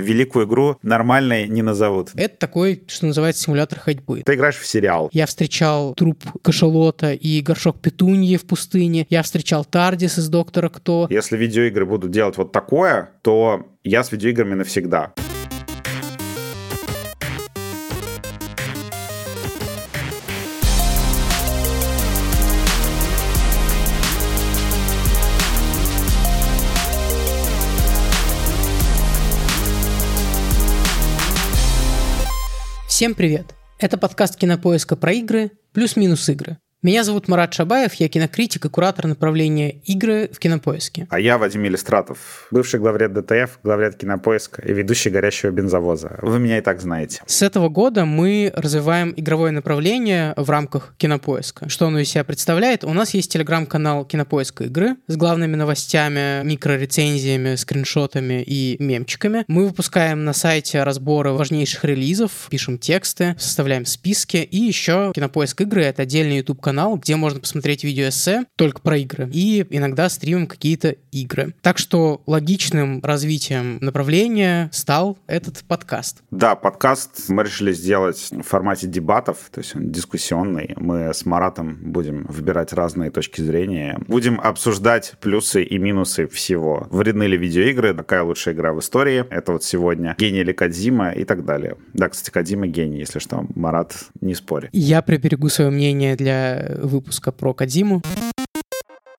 Великую игру нормальной не назовут. Это такой, что называется, симулятор ходьбы. Ты играешь в сериал. Я встречал труп кашалота и горшок петуньи в пустыне. Я встречал Тардис из Доктора Кто. Если видеоигры будут делать вот такое, то я с видеоиграми навсегда. Всем привет! Это подкаст Кинопоиска про игры плюс-минус игры. Меня зовут Марат Шабаев, я кинокритик и куратор направления игры в Кинопоиске. А я Вадим Иллистратов, бывший главред ДТФ, главред Кинопоиска и ведущий «Горящего бензовоза». Вы меня и так знаете. С этого года мы развиваем игровое направление в рамках Кинопоиска. Что оно из себя представляет? У нас есть телеграм-канал Кинопоиска игры с главными новостями, микрорецензиями, скриншотами и мемчиками. Мы выпускаем на сайте разборы важнейших релизов, пишем тексты, составляем списки. И еще Кинопоиск игры — это отдельный YouTube канал где можно посмотреть видеоэссе только про игры. И иногда стримим какие-то игры. Так что логичным развитием направления стал этот подкаст. Да, подкаст мы решили сделать в формате дебатов, то есть он дискуссионный. Мы с Маратом будем выбирать разные точки зрения. Будем обсуждать плюсы и минусы всего. Вредны ли видеоигры? Какая лучшая игра в истории? Это вот сегодня. Гений ли Кадзима и так далее. Да, кстати, Кадзима гений, если что. Марат, не спори. Я приберегу свое мнение для выпуска про Кадзиму.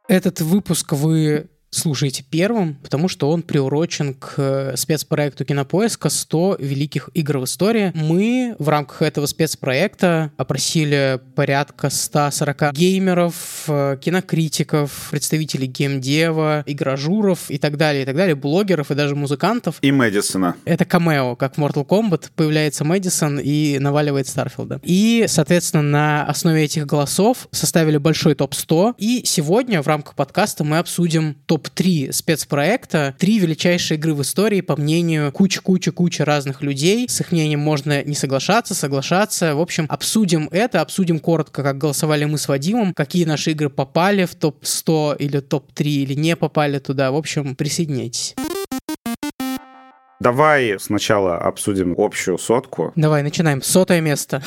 Этот выпуск вы слушайте первым, потому что он приурочен к э, спецпроекту Кинопоиска «100 великих игр в истории». Мы в рамках этого спецпроекта опросили порядка 140 геймеров, э, кинокритиков, представителей геймдева, игражуров и так далее, и так далее, блогеров и даже музыкантов. И Мэдисона. Это камео, как в Mortal Kombat появляется Мэдисон и наваливает Старфилда. И, соответственно, на основе этих голосов составили большой топ-100. И сегодня в рамках подкаста мы обсудим топ топ-3 спецпроекта, три величайшие игры в истории, по мнению куча-куча-куча разных людей. С их мнением можно не соглашаться, соглашаться. В общем, обсудим это, обсудим коротко, как голосовали мы с Вадимом, какие наши игры попали в топ-100 или топ-3 или не попали туда. В общем, присоединяйтесь. Давай сначала обсудим общую сотку. Давай, начинаем. Сотое место.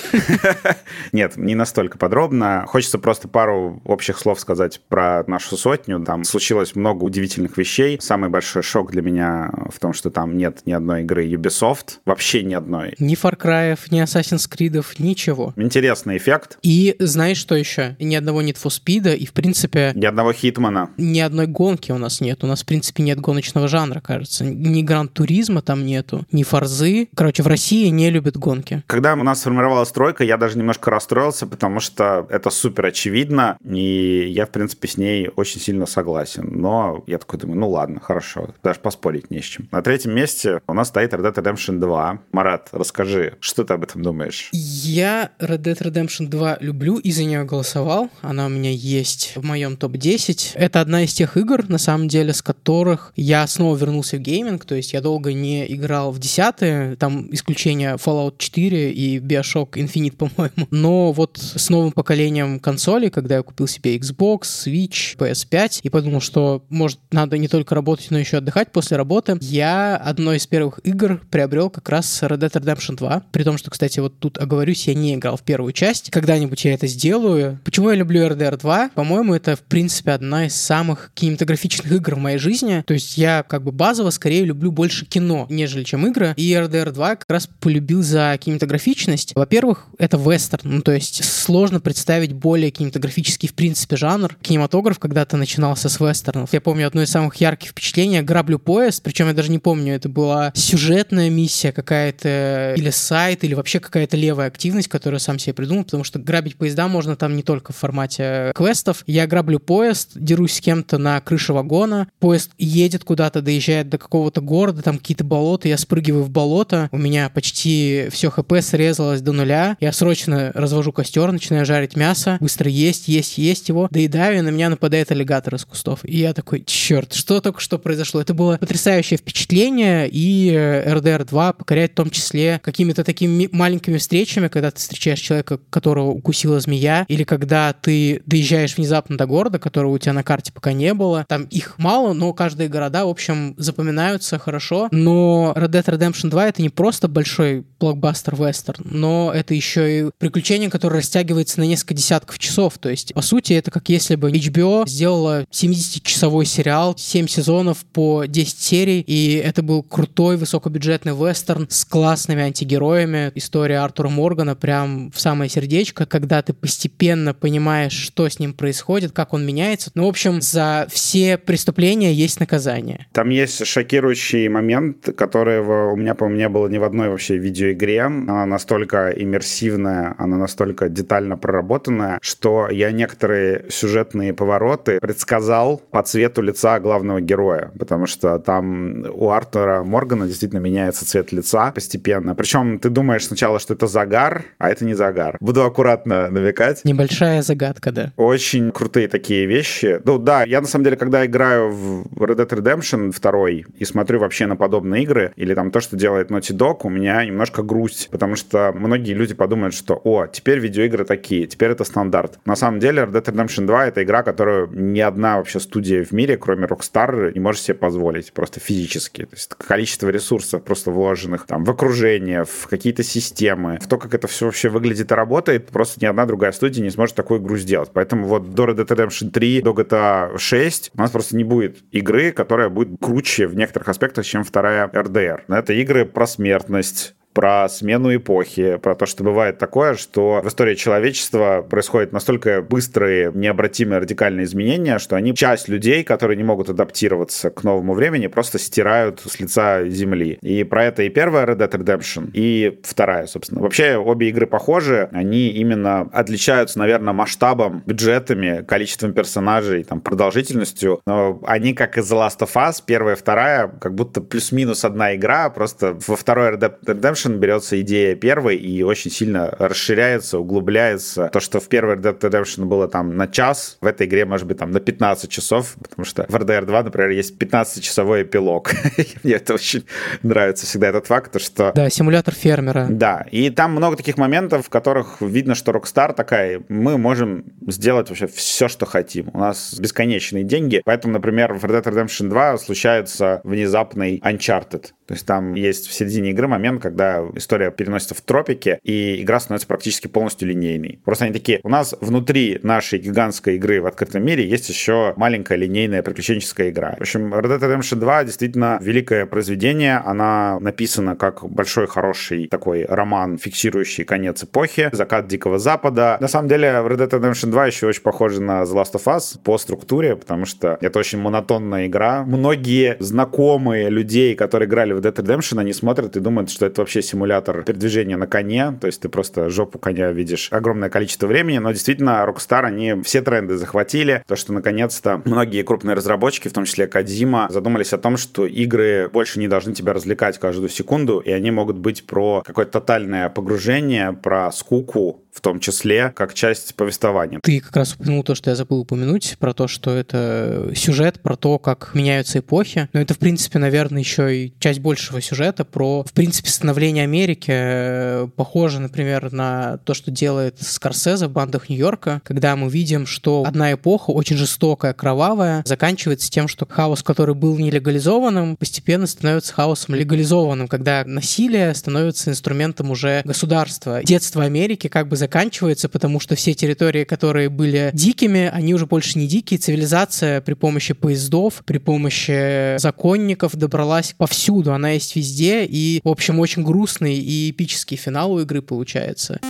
Нет, не настолько подробно. Хочется просто пару общих слов сказать про нашу сотню. Там случилось много удивительных вещей. Самый большой шок для меня в том, что там нет ни одной игры Ubisoft. Вообще ни одной. Ни Far Cry, ни Assassin's Creed, ничего. Интересный эффект. И знаешь, что еще? Ни одного Need for Speed, и, в принципе... Ни одного Хитмана. Ни одной гонки у нас нет. У нас, в принципе, нет гоночного жанра, кажется. Ни Гран Туризма там нету, ни форзы. Короче, в России не любят гонки. Когда у нас сформировалась тройка, я даже немножко расстроился, потому что это супер очевидно, и я, в принципе, с ней очень сильно согласен. Но я такой думаю, ну ладно, хорошо, даже поспорить не с чем. На третьем месте у нас стоит Red Dead Redemption 2. Марат, расскажи, что ты об этом думаешь? Я Red Dead Redemption 2 люблю и за нее голосовал. Она у меня есть в моем топ-10. Это одна из тех игр, на самом деле, с которых я снова вернулся в гейминг, то есть я долго не играл в десятые, там исключение Fallout 4 и Bioshock Infinite, по-моему. Но вот с новым поколением консолей, когда я купил себе Xbox, Switch, PS5, и подумал, что, может, надо не только работать, но еще отдыхать после работы, я одной из первых игр приобрел как раз Red Dead Redemption 2. При том, что, кстати, вот тут оговорюсь, я не играл в первую часть. Когда-нибудь я это сделаю. Почему я люблю RDR 2? По-моему, это, в принципе, одна из самых кинематографичных игр в моей жизни. То есть я как бы базово скорее люблю больше кино, нежели чем игры. И RDR 2 как раз полюбил за кинематографичность. Во-первых, это вестерн, ну, то есть сложно представить более кинематографический, в принципе, жанр. Кинематограф когда-то начинался с вестернов. Я помню одно из самых ярких впечатлений. Граблю поезд, причем я даже не помню, это была сюжетная миссия какая-то, или сайт, или вообще какая-то левая активность, которую сам себе придумал, потому что грабить поезда можно там не только в формате квестов. Я граблю поезд, дерусь с кем-то на крыше вагона, поезд едет куда-то, доезжает до какого-то города, там какие-то болота, я спрыгиваю в болото, у меня почти все хп срезалось до нуля, я срочно развожу костер, начинаю жарить мясо, быстро есть, есть, есть его, доедаю, и на меня нападает аллигатор из кустов. И я такой, черт, что только что произошло? Это было потрясающее впечатление, и RDR 2 покоряет в том числе какими-то такими маленькими встречами, когда ты встречаешь человека, которого укусила змея, или когда ты доезжаешь внезапно до города, которого у тебя на карте пока не было. Там их мало, но каждые города, в общем, запоминаются хорошо, но Но Red Dead Redemption 2 это не просто большой блокбастер-вестерн, но это еще и приключение, которое растягивается на несколько десятков часов. То есть, по сути, это как если бы HBO сделала 70-часовой сериал, 7 сезонов по 10 серий, и это был крутой высокобюджетный вестерн с классными антигероями. История Артура Моргана прям в самое сердечко, когда ты постепенно понимаешь, что с ним происходит, как он меняется. Ну, в общем, за все преступления есть наказание. Там есть шокирующий момент, которого у меня, по-моему, не было ни в одной вообще видеоигре. Она настолько иммерсивная, она настолько детально проработанная, что я некоторые сюжетные повороты предсказал по цвету лица главного героя, потому что там у Артура Моргана действительно меняется цвет лица постепенно. Причем ты думаешь сначала, что это загар, а это не загар. Буду аккуратно намекать. Небольшая загадка, да. Очень крутые такие вещи. Ну да, я на самом деле, когда играю в Red Dead Redemption 2 и смотрю вообще на подобные игры, или там то, что делает Naughty Dog, у меня немножко грусть, потому что многие люди подумают, что, о, теперь видеоигры такие, теперь это стандарт. На самом деле Red Dead Redemption 2 — это игра, которую ни одна вообще студия в мире, кроме Rockstar, не может себе позволить, просто физически. То есть количество ресурсов просто вложенных там в окружение, в какие-то системы, в то, как это все вообще выглядит и работает, просто ни одна другая студия не сможет такую игру сделать. Поэтому вот до Red Dead Redemption 3, до GTA 6 у нас просто не будет игры, которая будет круче в некоторых аспектах, чем вторая RDR. Это игры про смертность, про смену эпохи, про то, что бывает такое, что в истории человечества происходят настолько быстрые, необратимые радикальные изменения, что они часть людей, которые не могут адаптироваться к новому времени, просто стирают с лица земли. И про это и первая Red Dead Redemption, и вторая, собственно. Вообще, обе игры похожи, они именно отличаются, наверное, масштабом, бюджетами, количеством персонажей, там, продолжительностью, но они, как и The Last of Us, первая и вторая, как будто плюс-минус одна игра, просто во второй Red Dead Redemption Redemption берется идея первой и очень сильно расширяется, углубляется. То, что в первой Red Dead Redemption было там на час, в этой игре может быть там на 15 часов, потому что в RDR 2, например, есть 15-часовой эпилог. Мне это очень нравится всегда этот факт, то что... Да, симулятор фермера. Да, и там много таких моментов, в которых видно, что Rockstar такая, мы можем сделать вообще все, что хотим. У нас бесконечные деньги, поэтому, например, в Red Dead Redemption 2 случается внезапный Uncharted. То есть там есть в середине игры момент, когда история переносится в тропики, и игра становится практически полностью линейной. Просто они такие, у нас внутри нашей гигантской игры в открытом мире есть еще маленькая линейная приключенческая игра. В общем, Red Dead Redemption 2 действительно великое произведение. Она написана как большой хороший такой роман, фиксирующий конец эпохи, закат Дикого Запада. На самом деле, Red Dead Redemption 2 еще очень похожа на The Last of Us по структуре, потому что это очень монотонная игра. Многие знакомые людей, которые играли в Dead Redemption, они смотрят и думают, что это вообще симулятор передвижения на коне, то есть ты просто жопу коня видишь огромное количество времени, но действительно Rockstar, они все тренды захватили, то, что наконец-то многие крупные разработчики, в том числе Кадзима, задумались о том, что игры больше не должны тебя развлекать каждую секунду, и они могут быть про какое-то тотальное погружение, про скуку, в том числе как часть повествования. Ты как раз упомянул то, что я забыл упомянуть, про то, что это сюжет, про то, как меняются эпохи. Но это, в принципе, наверное, еще и часть большего сюжета про, в принципе, становление Америки. Похоже, например, на то, что делает Скорсезе в «Бандах Нью-Йорка», когда мы видим, что одна эпоха, очень жестокая, кровавая, заканчивается тем, что хаос, который был нелегализованным, постепенно становится хаосом легализованным, когда насилие становится инструментом уже государства. Детство Америки как бы заканчивается, потому что все территории, которые были дикими, они уже больше не дикие. Цивилизация при помощи поездов, при помощи законников добралась повсюду. Она есть везде. И, в общем, очень грустный и эпический финал у игры получается.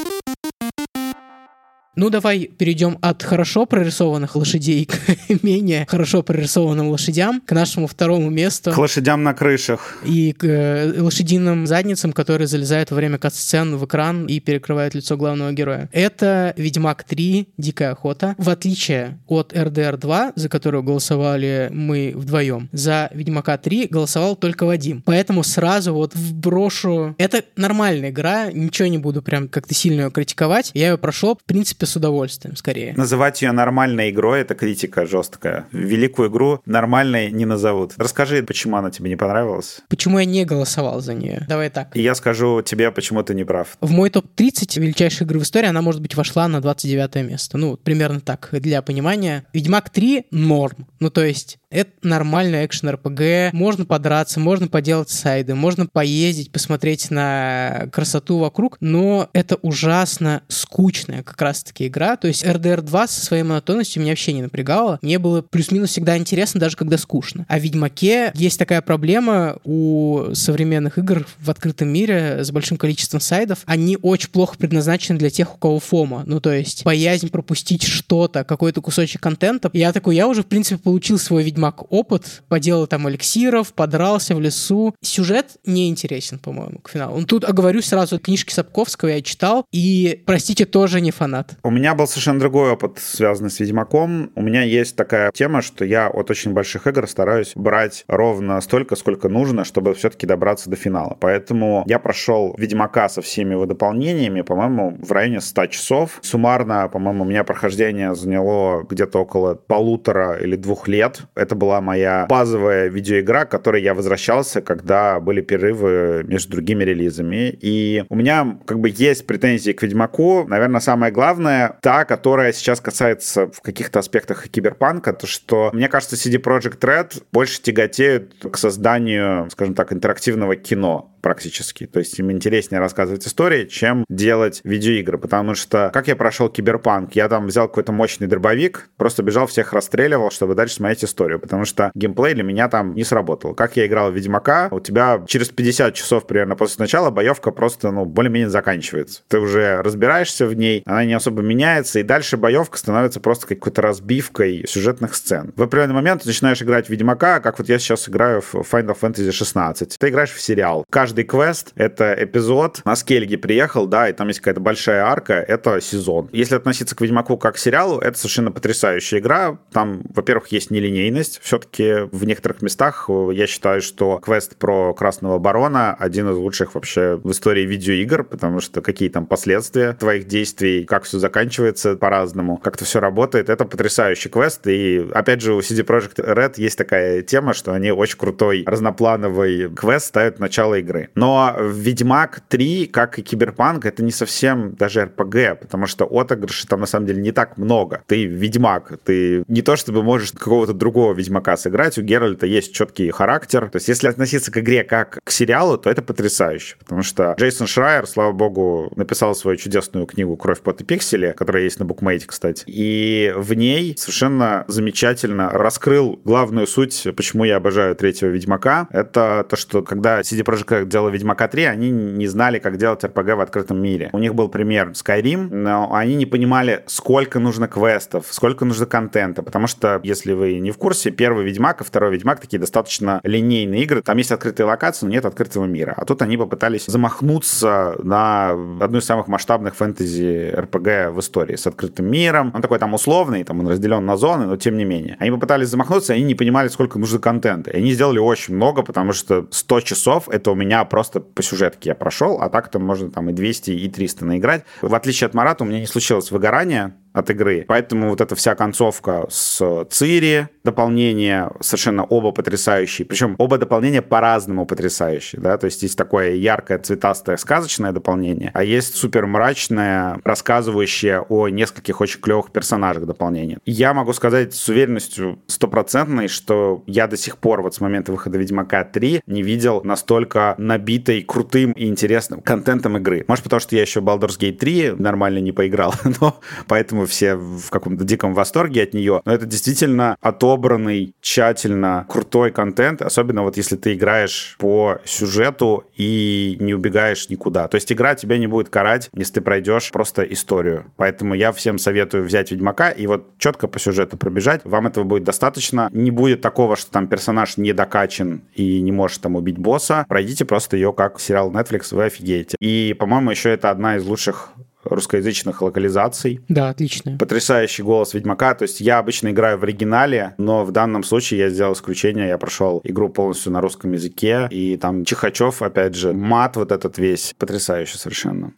Ну, давай перейдем от хорошо прорисованных лошадей к менее хорошо прорисованным лошадям, к нашему второму месту. К лошадям на крышах. И к э, лошадиным задницам, которые залезают во время кат-сцен в экран и перекрывают лицо главного героя. Это «Ведьмак 3. Дикая охота». В отличие от RDR 2, за которую голосовали мы вдвоем, за «Ведьмака 3» голосовал только Вадим. Поэтому сразу вот вброшу... Это нормальная игра, ничего не буду прям как-то сильно ее критиковать. Я ее прошел, в принципе, принципе, с удовольствием, скорее. Называть ее нормальной игрой — это критика жесткая. Великую игру нормальной не назовут. Расскажи, почему она тебе не понравилась? Почему я не голосовал за нее? Давай так. И я скажу тебе, почему ты не прав. В мой топ-30 величайших игры в истории она, может быть, вошла на 29 место. Ну, примерно так, для понимания. Ведьмак 3 — норм. Ну, то есть это нормальный экшен-РПГ. Можно подраться, можно поделать сайды, можно поездить, посмотреть на красоту вокруг, но это ужасно скучная как раз-таки игра. То есть RDR 2 со своей монотонностью меня вообще не напрягало. Мне было плюс-минус всегда интересно, даже когда скучно. А в Ведьмаке есть такая проблема у современных игр в открытом мире с большим количеством сайдов. Они очень плохо предназначены для тех, у кого фома. Ну, то есть боязнь пропустить что-то, какой-то кусочек контента. Я такой, я уже, в принципе, получил свой Ведьмак опыт, поделал там эликсиров, подрался в лесу. Сюжет не интересен, по-моему, к финалу. Ну, тут оговорюсь сразу, книжки Сапковского я читал, и, простите, тоже не фанат. У меня был совершенно другой опыт, связанный с Ведьмаком. У меня есть такая тема, что я от очень больших игр стараюсь брать ровно столько, сколько нужно, чтобы все-таки добраться до финала. Поэтому я прошел Ведьмака со всеми его дополнениями, по-моему, в районе 100 часов. Суммарно, по-моему, у меня прохождение заняло где-то около полутора или двух лет. Это была моя базовая видеоигра, к которой я возвращался, когда были перерывы между другими релизами. И у меня как бы есть претензии к Ведьмаку. Наверное, самое главное, та, которая сейчас касается в каких-то аспектах киберпанка, то что, мне кажется, CD Projekt Red больше тяготеют к созданию, скажем так, интерактивного кино практически. То есть им интереснее рассказывать истории, чем делать видеоигры. Потому что, как я прошел киберпанк, я там взял какой-то мощный дробовик, просто бежал, всех расстреливал, чтобы дальше смотреть историю. Потому что геймплей для меня там не сработал. Как я играл в Ведьмака, у тебя через 50 часов примерно после начала боевка просто, ну, более-менее заканчивается. Ты уже разбираешься в ней, она не особо меняется, и дальше боевка становится просто какой-то разбивкой сюжетных сцен. В определенный момент ты начинаешь играть в Ведьмака, как вот я сейчас играю в Final Fantasy 16. Ты играешь в сериал. Каждый квест — это эпизод. На Скельге приехал, да, и там есть какая-то большая арка, это сезон. Если относиться к Ведьмаку как к сериалу, это совершенно потрясающая игра. Там, во-первых, есть нелинейность. Все-таки в некоторых местах э, я считаю, что квест про Красного Барона один из лучших вообще в истории видеоигр, потому что какие там последствия твоих действий, как все заканчивается по-разному, как это все работает, это потрясающий квест. И, опять же, у CD Projekt Red есть такая тема, что они очень крутой разноплановый квест ставят в начало игры. Но Ведьмак 3, как и Киберпанк, это не совсем даже РПГ, потому что отыгрышей там на самом деле не так много. Ты Ведьмак, ты не то чтобы можешь какого-то другого Ведьмака сыграть, у Геральта есть четкий характер. То есть если относиться к игре как к сериалу, то это потрясающе, потому что Джейсон Шрайер, слава богу, написал свою чудесную книгу «Кровь, пот и пиксели», которая есть на букмейте, кстати. И в ней совершенно замечательно раскрыл главную суть, почему я обожаю третьего Ведьмака. Это то, что когда CD Projekt делала Ведьмака 3, они не знали, как делать RPG в открытом мире. У них был пример Skyrim, но они не понимали, сколько нужно квестов, сколько нужно контента, потому что, если вы не в курсе, первый Ведьмак и второй Ведьмак такие достаточно линейные игры, там есть открытые локации, но нет открытого мира. А тут они попытались замахнуться на одну из самых масштабных фэнтези RPG в истории с открытым миром. Он такой там условный, там он разделен на зоны, но тем не менее. Они попытались замахнуться, и они не понимали, сколько нужно контента. И они сделали очень много, потому что 100 часов — это у меня просто по сюжетке я прошел, а так-то можно там и 200, и 300 наиграть. В отличие от Марата, у меня не случилось выгорания, от игры. Поэтому вот эта вся концовка с Цири, дополнение совершенно оба потрясающие. Причем оба дополнения по-разному потрясающие, да, то есть есть такое яркое, цветастое, сказочное дополнение, а есть супер мрачное, рассказывающее о нескольких очень клевых персонажах дополнение. Я могу сказать с уверенностью стопроцентной, что я до сих пор вот с момента выхода Ведьмака 3 не видел настолько набитой крутым и интересным контентом игры. Может, потому что я еще Baldur's Gate 3 нормально не поиграл, но поэтому все в каком-то диком восторге от нее, но это действительно отобранный, тщательно крутой контент, особенно вот если ты играешь по сюжету и не убегаешь никуда. То есть игра тебя не будет карать, если ты пройдешь просто историю. Поэтому я всем советую взять Ведьмака и вот четко по сюжету пробежать. Вам этого будет достаточно. Не будет такого, что там персонаж не докачан и не может там убить босса. Пройдите просто ее как сериал Netflix, вы офигеете. И, по-моему, еще это одна из лучших русскоязычных локализаций. Да, отлично. Потрясающий голос Ведьмака. То есть я обычно играю в оригинале, но в данном случае я сделал исключение. Я прошел игру полностью на русском языке. И там Чихачев, опять же, мат вот этот весь. Потрясающе совершенно.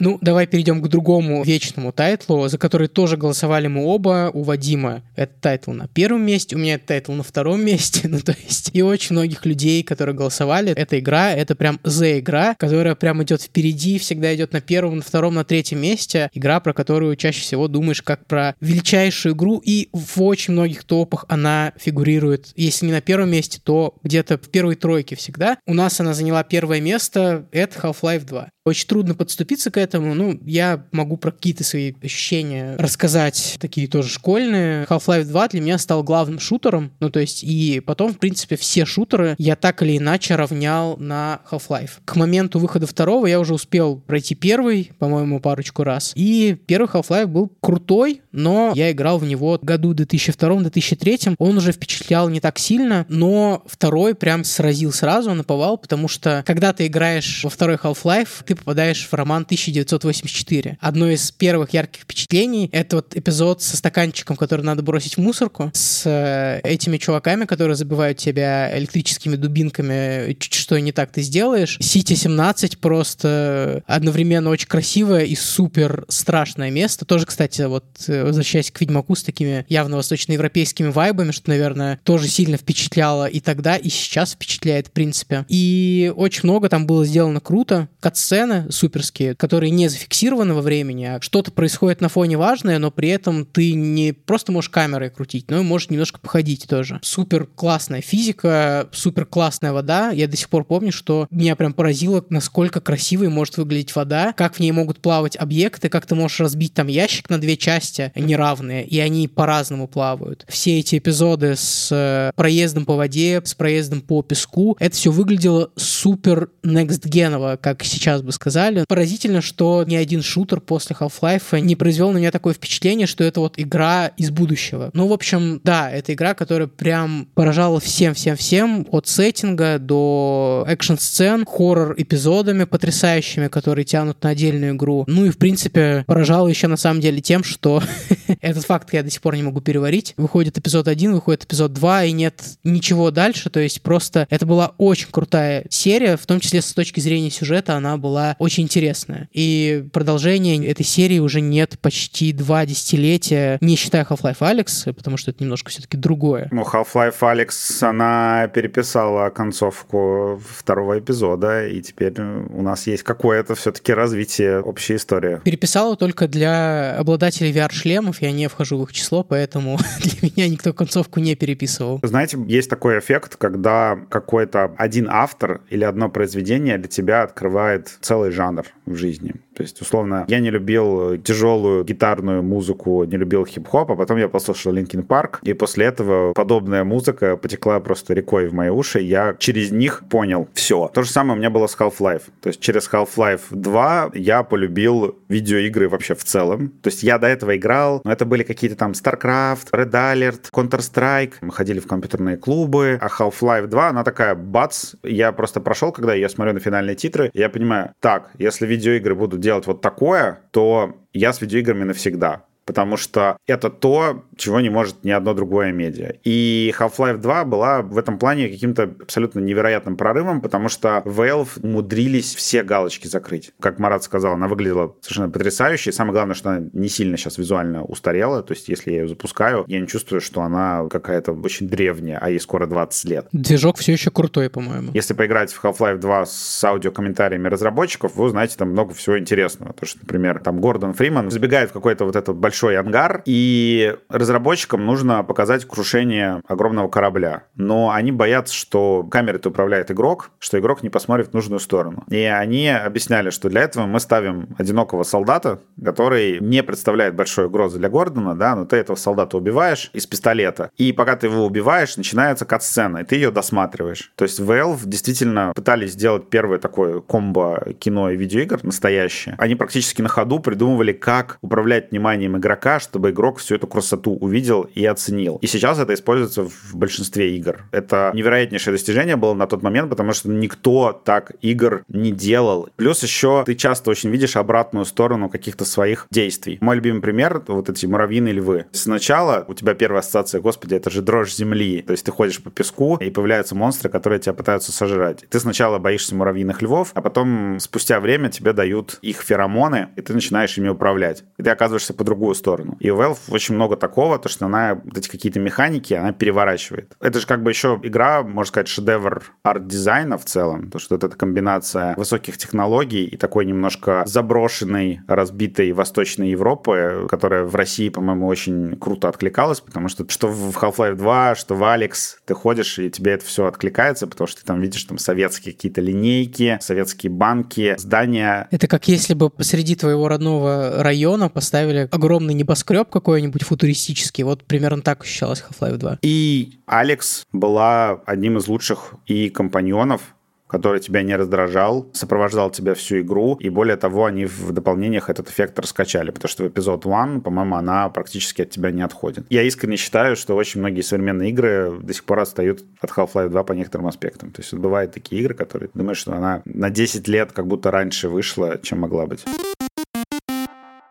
Ну, давай перейдем к другому вечному тайтлу, за который тоже голосовали мы оба. У Вадима этот тайтл на первом месте, у меня этот тайтл на втором месте. Ну, то есть, и очень многих людей, которые голосовали, эта игра, это прям за игра, которая прям идет впереди, всегда идет на первом, на втором, на третьем месте. Игра, про которую чаще всего думаешь как про величайшую игру, и в очень многих топах она фигурирует, если не на первом месте, то где-то в первой тройке всегда. У нас она заняла первое место, это Half-Life 2. Очень трудно подступиться к этому. Ну, я могу про какие-то свои ощущения рассказать, такие тоже школьные. Half-Life 2 для меня стал главным шутером. Ну, то есть, и потом, в принципе, все шутеры я так или иначе равнял на Half-Life. К моменту выхода второго я уже успел пройти первый, по-моему, парочку раз. И первый Half-Life был крутой, но я играл в него году 2002-2003. Он уже впечатлял не так сильно, но второй прям сразил сразу, наповал, потому что когда ты играешь во второй Half-Life, ты ты попадаешь в роман 1984. Одно из первых ярких впечатлений — это вот эпизод со стаканчиком, который надо бросить в мусорку, с э, этими чуваками, которые забивают тебя электрическими дубинками, чуть что не так ты сделаешь. Сити-17 просто одновременно очень красивое и супер страшное место. Тоже, кстати, вот э, возвращаясь к Ведьмаку с такими явно восточноевропейскими вайбами, что, наверное, тоже сильно впечатляло и тогда, и сейчас впечатляет, в принципе. И очень много там было сделано круто. Катсцен сцены суперские, которые не зафиксированы во времени, а что-то происходит на фоне важное, но при этом ты не просто можешь камерой крутить, но и можешь немножко походить тоже. Супер классная физика, супер классная вода. Я до сих пор помню, что меня прям поразило, насколько красивой может выглядеть вода, как в ней могут плавать объекты, как ты можешь разбить там ящик на две части неравные, и они по-разному плавают. Все эти эпизоды с э, проездом по воде, с проездом по песку, это все выглядело супер next геново, как сейчас бы сказали. Поразительно, что ни один шутер после Half-Life не произвел на меня такое впечатление, что это вот игра из будущего. Ну, в общем, да, это игра, которая прям поражала всем-всем-всем, от сеттинга до экшн-сцен, хоррор-эпизодами потрясающими, которые тянут на отдельную игру. Ну и, в принципе, поражала еще на самом деле тем, что этот факт я до сих пор не могу переварить. Выходит эпизод 1, выходит эпизод 2, и нет ничего дальше, то есть просто это была очень крутая серия, в том числе с точки зрения сюжета она была очень интересная. И продолжения этой серии уже нет почти два десятилетия, не считая Half-Life Alex, потому что это немножко все-таки другое. Ну, Half-Life Alex, она переписала концовку второго эпизода, и теперь у нас есть какое-то все-таки развитие общей истории. Переписала только для обладателей VR-шлемов, я не вхожу в их число, поэтому для меня никто концовку не переписывал. Знаете, есть такой эффект, когда какой-то один автор или одно произведение для тебя открывает целый жанр в жизни. То есть, условно, я не любил тяжелую гитарную музыку, не любил хип-хоп, а потом я послушал Linkin Park, и после этого подобная музыка потекла просто рекой в мои уши, я через них понял все. То же самое у меня было с Half-Life. То есть через Half-Life 2 я полюбил видеоигры вообще в целом. То есть я до этого играл, но это были какие-то там StarCraft, Red Alert, Counter-Strike. Мы ходили в компьютерные клубы, а Half-Life 2, она такая, бац, я просто прошел, когда я смотрю на финальные титры, я понимаю, так, если видеоигры будут делать вот такое, то я с видеоиграми навсегда потому что это то, чего не может ни одно другое медиа. И Half-Life 2 была в этом плане каким-то абсолютно невероятным прорывом, потому что Valve умудрились все галочки закрыть. Как Марат сказал, она выглядела совершенно потрясающе. И самое главное, что она не сильно сейчас визуально устарела. То есть, если я ее запускаю, я не чувствую, что она какая-то очень древняя, а ей скоро 20 лет. Движок все еще крутой, по-моему. Если поиграть в Half-Life 2 с аудиокомментариями разработчиков, вы узнаете там много всего интересного. То, что, например, там Гордон Фриман забегает в какой-то вот этот большой ангар, и разработчикам нужно показать крушение огромного корабля. Но они боятся, что камерой управляет игрок, что игрок не посмотрит в нужную сторону. И они объясняли, что для этого мы ставим одинокого солдата, который не представляет большой угрозы для Гордона, да, но ты этого солдата убиваешь из пистолета. И пока ты его убиваешь, начинается кат-сцена, и ты ее досматриваешь. То есть Valve действительно пытались сделать первое такое комбо кино и видеоигр настоящее. Они практически на ходу придумывали, как управлять вниманием игрока игрока, чтобы игрок всю эту красоту увидел и оценил. И сейчас это используется в большинстве игр. Это невероятнейшее достижение было на тот момент, потому что никто так игр не делал. Плюс еще ты часто очень видишь обратную сторону каких-то своих действий. Мой любимый пример — вот эти муравьиные львы. Сначала у тебя первая ассоциация, господи, это же дрожь земли. То есть ты ходишь по песку, и появляются монстры, которые тебя пытаются сожрать. Ты сначала боишься муравьиных львов, а потом спустя время тебе дают их феромоны, и ты начинаешь ими управлять. И ты оказываешься по другую сторону. И у Valve очень много такого, то что она вот эти какие-то механики, она переворачивает. Это же как бы еще игра, можно сказать, шедевр арт-дизайна в целом, то что эта комбинация высоких технологий и такой немножко заброшенной, разбитой Восточной Европы, которая в России, по-моему, очень круто откликалась, потому что что в Half-Life 2, что в Alex, ты ходишь, и тебе это все откликается, потому что ты там видишь там советские какие-то линейки, советские банки, здания. Это как если бы посреди твоего родного района поставили огромный небоскреб какой-нибудь футуристический. Вот примерно так ощущалось Half-Life 2. И Алекс была одним из лучших и компаньонов, который тебя не раздражал, сопровождал тебя всю игру, и более того, они в дополнениях этот эффект раскачали, потому что в эпизод 1, по-моему, она практически от тебя не отходит. Я искренне считаю, что очень многие современные игры до сих пор отстают от Half-Life 2 по некоторым аспектам. То есть бывают такие игры, которые думаешь, что она на 10 лет как будто раньше вышла, чем могла быть.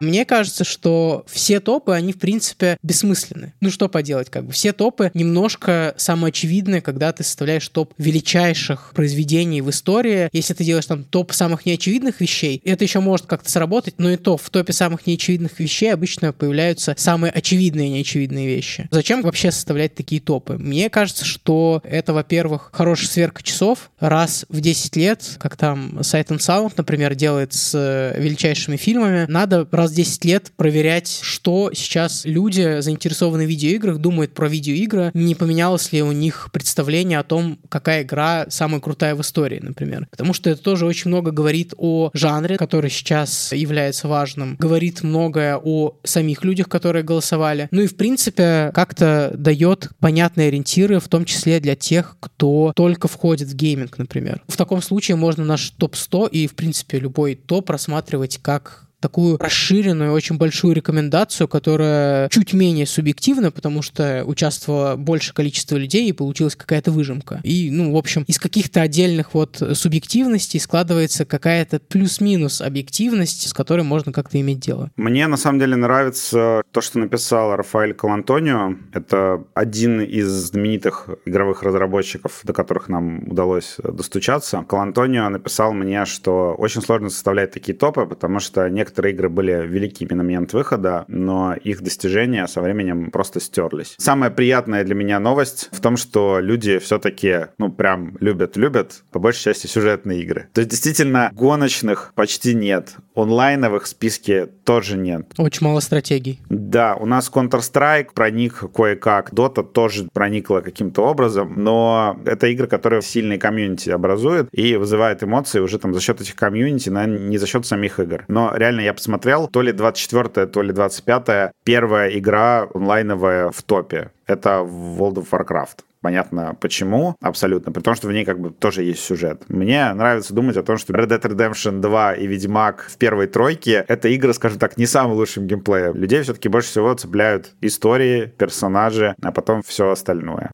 Мне кажется, что все топы, они, в принципе, бессмысленны. Ну, что поделать, как бы. Все топы немножко самоочевидны, когда ты составляешь топ величайших произведений в истории. Если ты делаешь там топ самых неочевидных вещей, это еще может как-то сработать, но и то в топе самых неочевидных вещей обычно появляются самые очевидные неочевидные вещи. Зачем вообще составлять такие топы? Мне кажется, что это, во-первых, хорошая сверка часов. Раз в 10 лет, как там Sight and Sound, например, делает с э, величайшими фильмами, надо раз 10 лет проверять, что сейчас люди, заинтересованные в видеоиграх, думают про видеоигры, не поменялось ли у них представление о том, какая игра самая крутая в истории, например. Потому что это тоже очень много говорит о жанре, который сейчас является важным, говорит многое о самих людях, которые голосовали. Ну и, в принципе, как-то дает понятные ориентиры, в том числе для тех, кто только входит в гейминг, например. В таком случае можно наш топ-100 и, в принципе, любой топ рассматривать как такую расширенную, очень большую рекомендацию, которая чуть менее субъективна, потому что участвовало больше количество людей и получилась какая-то выжимка. И, ну, в общем, из каких-то отдельных вот субъективностей складывается какая-то плюс-минус объективность, с которой можно как-то иметь дело. Мне, на самом деле, нравится то, что написал Рафаэль Калантонио. Это один из знаменитых игровых разработчиков, до которых нам удалось достучаться. Калантонио написал мне, что очень сложно составлять такие топы, потому что некоторые некоторые игры были великими на момент выхода, но их достижения со временем просто стерлись. Самая приятная для меня новость в том, что люди все-таки, ну, прям любят-любят, по большей части, сюжетные игры. То есть, действительно, гоночных почти нет. Онлайновых в списке тоже нет. Очень мало стратегий. Да, у нас Counter-Strike проник кое-как, Dota тоже проникла каким-то образом, но это игры, которые сильные комьюнити образуют и вызывают эмоции уже там за счет этих комьюнити, но не за счет самих игр. Но реально я посмотрел, то ли 24 то ли 25 первая игра онлайновая в топе. Это World of Warcraft. Понятно, почему, абсолютно, при том, что в ней как бы тоже есть сюжет. Мне нравится думать о том, что Red Dead Redemption 2 и Ведьмак в первой тройке — это игры, скажем так, не самым лучшим геймплеем. Людей все-таки больше всего цепляют истории, персонажи, а потом все остальное.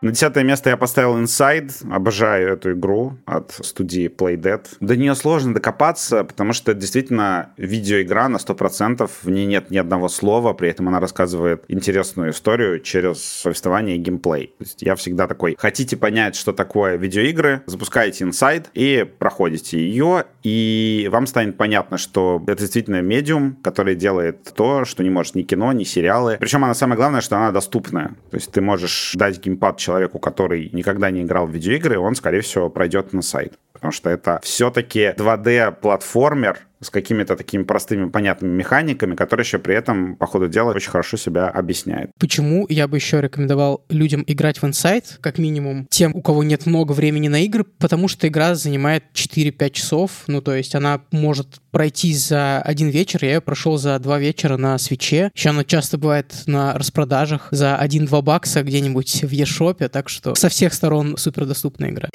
На десятое место я поставил Inside. Обожаю эту игру от студии Playdead. До нее сложно докопаться, потому что это действительно видеоигра на 100%. В ней нет ни одного слова, при этом она рассказывает интересную историю через повествование и геймплей. То есть я всегда такой, хотите понять, что такое видеоигры, запускаете Inside и проходите ее, и вам станет понятно, что это действительно медиум, который делает то, что не может ни кино, ни сериалы. Причем она самое главное, что она доступная. То есть ты можешь дать геймпад человеку, который никогда не играл в видеоигры, он, скорее всего, пройдет на сайт. Потому что это все-таки 2D-платформер, с какими-то такими простыми, понятными механиками, которые еще при этом, по ходу дела, очень хорошо себя объясняют. Почему я бы еще рекомендовал людям играть в Inside, как минимум, тем, у кого нет много времени на игры, потому что игра занимает 4-5 часов, ну, то есть она может пройти за один вечер, я ее прошел за два вечера на свече. Еще она часто бывает на распродажах за 1-2 бакса где-нибудь в eShop, так что со всех сторон супер доступная игра.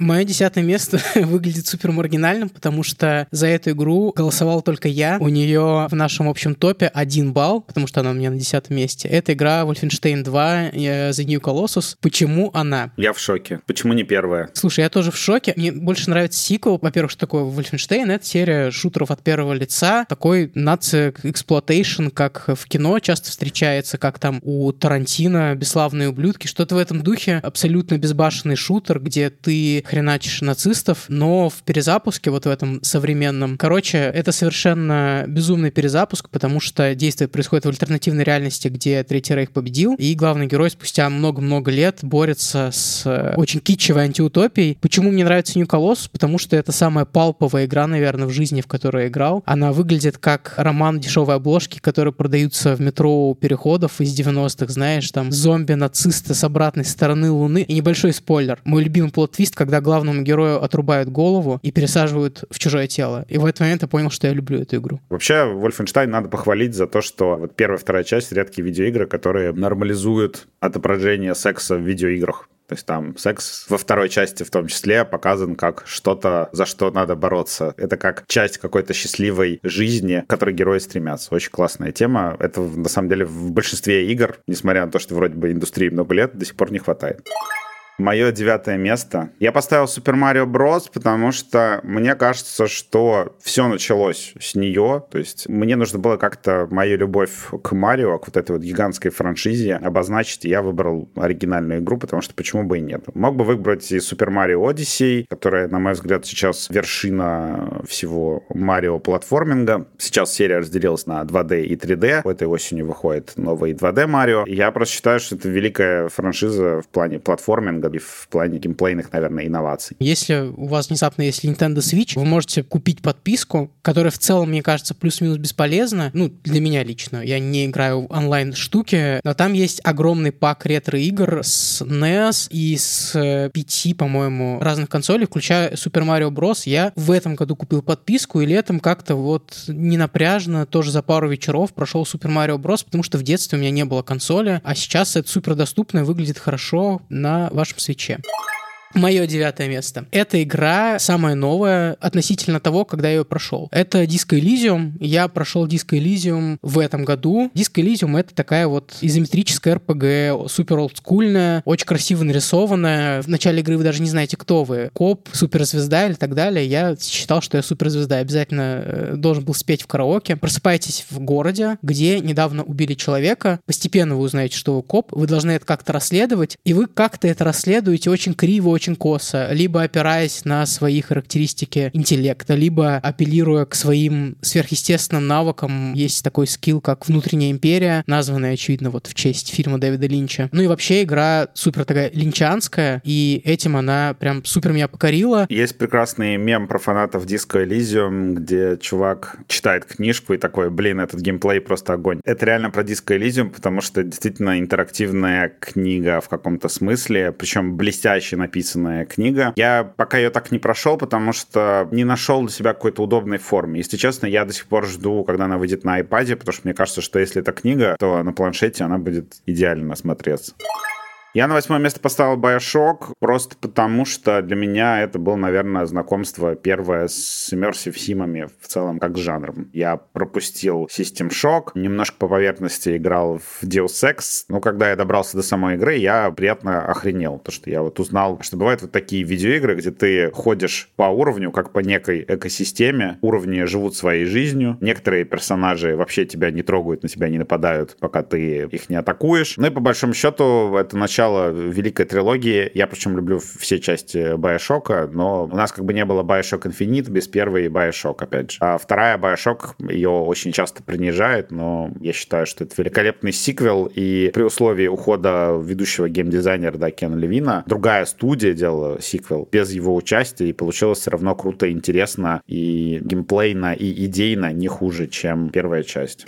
Мое десятое место выглядит супер маргинальным, потому что за эту игру голосовал только я. У нее в нашем общем топе один балл, потому что она у меня на десятом месте. Это игра Wolfenstein 2 э, The New Colossus. Почему она? Я в шоке. Почему не первая? Слушай, я тоже в шоке. Мне больше нравится сиквел. Во-первых, что такое Wolfenstein? Это серия шутеров от первого лица. Такой nazi exploitation, как в кино часто встречается, как там у Тарантино «Бесславные ублюдки». Что-то в этом духе. Абсолютно безбашенный шутер, где ты хреначишь нацистов, но в перезапуске, вот в этом современном, короче, это совершенно безумный перезапуск, потому что действие происходит в альтернативной реальности, где Третий Рейх победил, и главный герой спустя много-много лет борется с э, очень китчевой антиутопией. Почему мне нравится New Colossus? Потому что это самая палповая игра, наверное, в жизни, в которой я играл. Она выглядит как роман дешевой обложки, которые продаются в метро у переходов из 90-х, знаешь, там зомби-нацисты с обратной стороны Луны. И небольшой спойлер. Мой любимый плод-твист, когда главному герою отрубают голову и пересаживают в чужое тело. И в этот момент я понял, что я люблю эту игру. Вообще, Wolfenstein надо похвалить за то, что вот первая вторая часть — редкие видеоигры, которые нормализуют отображение секса в видеоиграх. То есть там секс во второй части в том числе показан как что-то, за что надо бороться. Это как часть какой-то счастливой жизни, к которой герои стремятся. Очень классная тема. Это на самом деле в большинстве игр, несмотря на то, что вроде бы индустрии много лет, до сих пор не хватает. Мое девятое место. Я поставил Super Mario Bros., потому что мне кажется, что все началось с нее. То есть мне нужно было как-то мою любовь к Марио, к вот этой вот гигантской франшизе обозначить. Я выбрал оригинальную игру, потому что почему бы и нет. Мог бы выбрать и Super Mario Odyssey, которая, на мой взгляд, сейчас вершина всего Марио платформинга. Сейчас серия разделилась на 2D и 3D. В этой осенью выходит новый 2D Марио. Я просто считаю, что это великая франшиза в плане платформинга и в плане геймплейных, наверное, инноваций. Если у вас внезапно есть Nintendo Switch, вы можете купить подписку, которая в целом, мне кажется, плюс-минус бесполезна. Ну, для меня лично. Я не играю в онлайн-штуки, но там есть огромный пак ретро-игр с NES и с э, пяти, по-моему, разных консолей, включая Super Mario Bros. Я в этом году купил подписку, и летом как-то вот не напряжно, тоже за пару вечеров прошел Super Mario Bros., потому что в детстве у меня не было консоли, а сейчас это супер доступно выглядит хорошо на вашем свече. Мое девятое место. Эта игра самая новая относительно того, когда я ее прошел. Это Disco Elysium. Я прошел Disco Elysium в этом году. Disco Elysium это такая вот изометрическая RPG, супер олдскульная, очень красиво нарисованная. В начале игры вы даже не знаете, кто вы. Коп, суперзвезда или так далее. Я считал, что я суперзвезда. Обязательно э, должен был спеть в караоке. Просыпаетесь в городе, где недавно убили человека. Постепенно вы узнаете, что вы коп. Вы должны это как-то расследовать. И вы как-то это расследуете очень криво, очень косо, либо опираясь на свои характеристики интеллекта, либо апеллируя к своим сверхъестественным навыкам. Есть такой скилл, как «Внутренняя империя», названная, очевидно, вот в честь фильма Дэвида Линча. Ну и вообще игра супер такая линчанская, и этим она прям супер меня покорила. Есть прекрасный мем про фанатов Disco Elysium, где чувак читает книжку и такой, блин, этот геймплей просто огонь. Это реально про Disco Elysium, потому что действительно интерактивная книга в каком-то смысле, причем блестяще написанная написанная книга. Я пока ее так не прошел, потому что не нашел для себя какой-то удобной формы. Если честно, я до сих пор жду, когда она выйдет на iPad, потому что мне кажется, что если это книга, то на планшете она будет идеально смотреться. Я на восьмое место поставил Bioshock, просто потому что для меня это было, наверное, знакомство первое с Immersive Симами в целом как с жанром. Я пропустил System Shock, немножко по поверхности играл в Deus Ex, но когда я добрался до самой игры, я приятно охренел, то что я вот узнал, что бывают вот такие видеоигры, где ты ходишь по уровню, как по некой экосистеме, уровни живут своей жизнью, некоторые персонажи вообще тебя не трогают, на тебя не нападают, пока ты их не атакуешь. Ну и по большому счету это начало начала великой трилогии. Я причем люблю все части Байошока, но у нас как бы не было Bioshock Infinite без первой Bioshock, опять же. А вторая Bioshock ее очень часто принижает, но я считаю, что это великолепный сиквел, и при условии ухода ведущего геймдизайнера да, Кена Левина, другая студия делала сиквел без его участия, и получилось все равно круто, интересно, и геймплейно, и идейно не хуже, чем первая часть.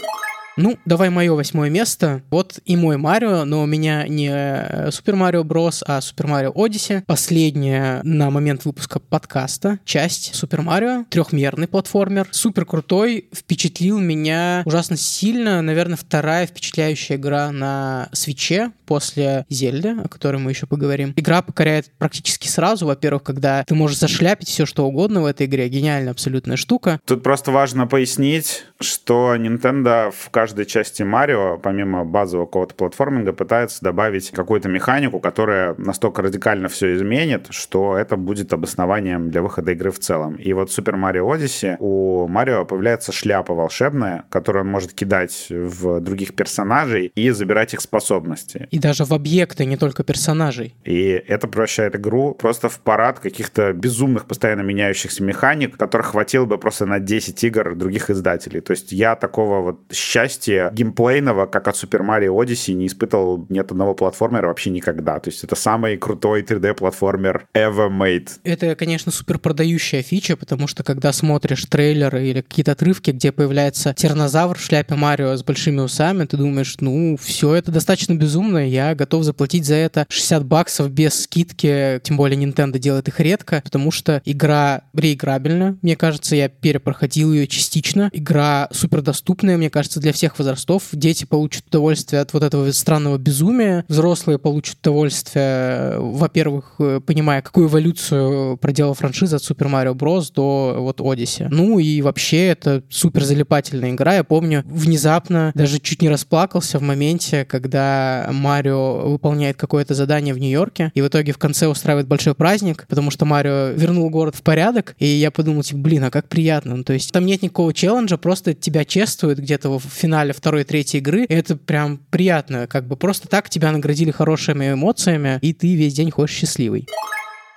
Ну, давай мое восьмое место. Вот и мой Марио, но у меня не Супер Марио Брос, а Супер Марио Одиссе. Последняя на момент выпуска подкаста часть Супер Марио. Трехмерный платформер. Супер крутой. Впечатлил меня ужасно сильно. Наверное, вторая впечатляющая игра на свече после Зельды, о которой мы еще поговорим. Игра покоряет практически сразу. Во-первых, когда ты можешь зашляпить все, что угодно в этой игре. Гениальная абсолютная штука. Тут просто важно пояснить, что Nintendo в каждой части Марио, помимо базового какого-то платформинга, пытается добавить какую-то механику, которая настолько радикально все изменит, что это будет обоснованием для выхода игры в целом. И вот Super Mario Odyssey у Марио появляется шляпа волшебная, которую он может кидать в других персонажей и забирать их способности. И даже в объекты, не только персонажей. И это превращает игру просто в парад каких-то безумных, постоянно меняющихся механик, которых хватило бы просто на 10 игр других издателей. То есть я такого вот счастья геймплейного, как от Super Mario Odyssey, не испытывал ни от одного платформера вообще никогда. То есть это самый крутой 3D-платформер ever made. Это, конечно, супер продающая фича, потому что когда смотришь трейлеры или какие-то отрывки, где появляется тернозавр в шляпе Марио с большими усами, ты думаешь, ну, все это достаточно безумно, я готов заплатить за это 60 баксов без скидки, тем более Nintendo делает их редко, потому что игра реиграбельна, мне кажется, я перепроходил ее частично, игра супер доступная, мне кажется, для всех возрастов, дети получат удовольствие от вот этого странного безумия, взрослые получат удовольствие, во-первых, понимая, какую эволюцию проделала франшиза от Super Mario Bros. до вот Odyssey. Ну и вообще это супер залипательная игра, я помню, внезапно даже чуть не расплакался в моменте, когда Марио выполняет какое-то задание в Нью-Йорке, и в итоге в конце устраивает большой праздник, потому что Марио вернул город в порядок, и я подумал, типа, блин, а как приятно. Ну, то есть там нет никакого челленджа, просто тебя чествуют где-то в финале второй, третьей игры, и это прям приятно, как бы просто так тебя наградили хорошими эмоциями, и ты весь день ходишь счастливый.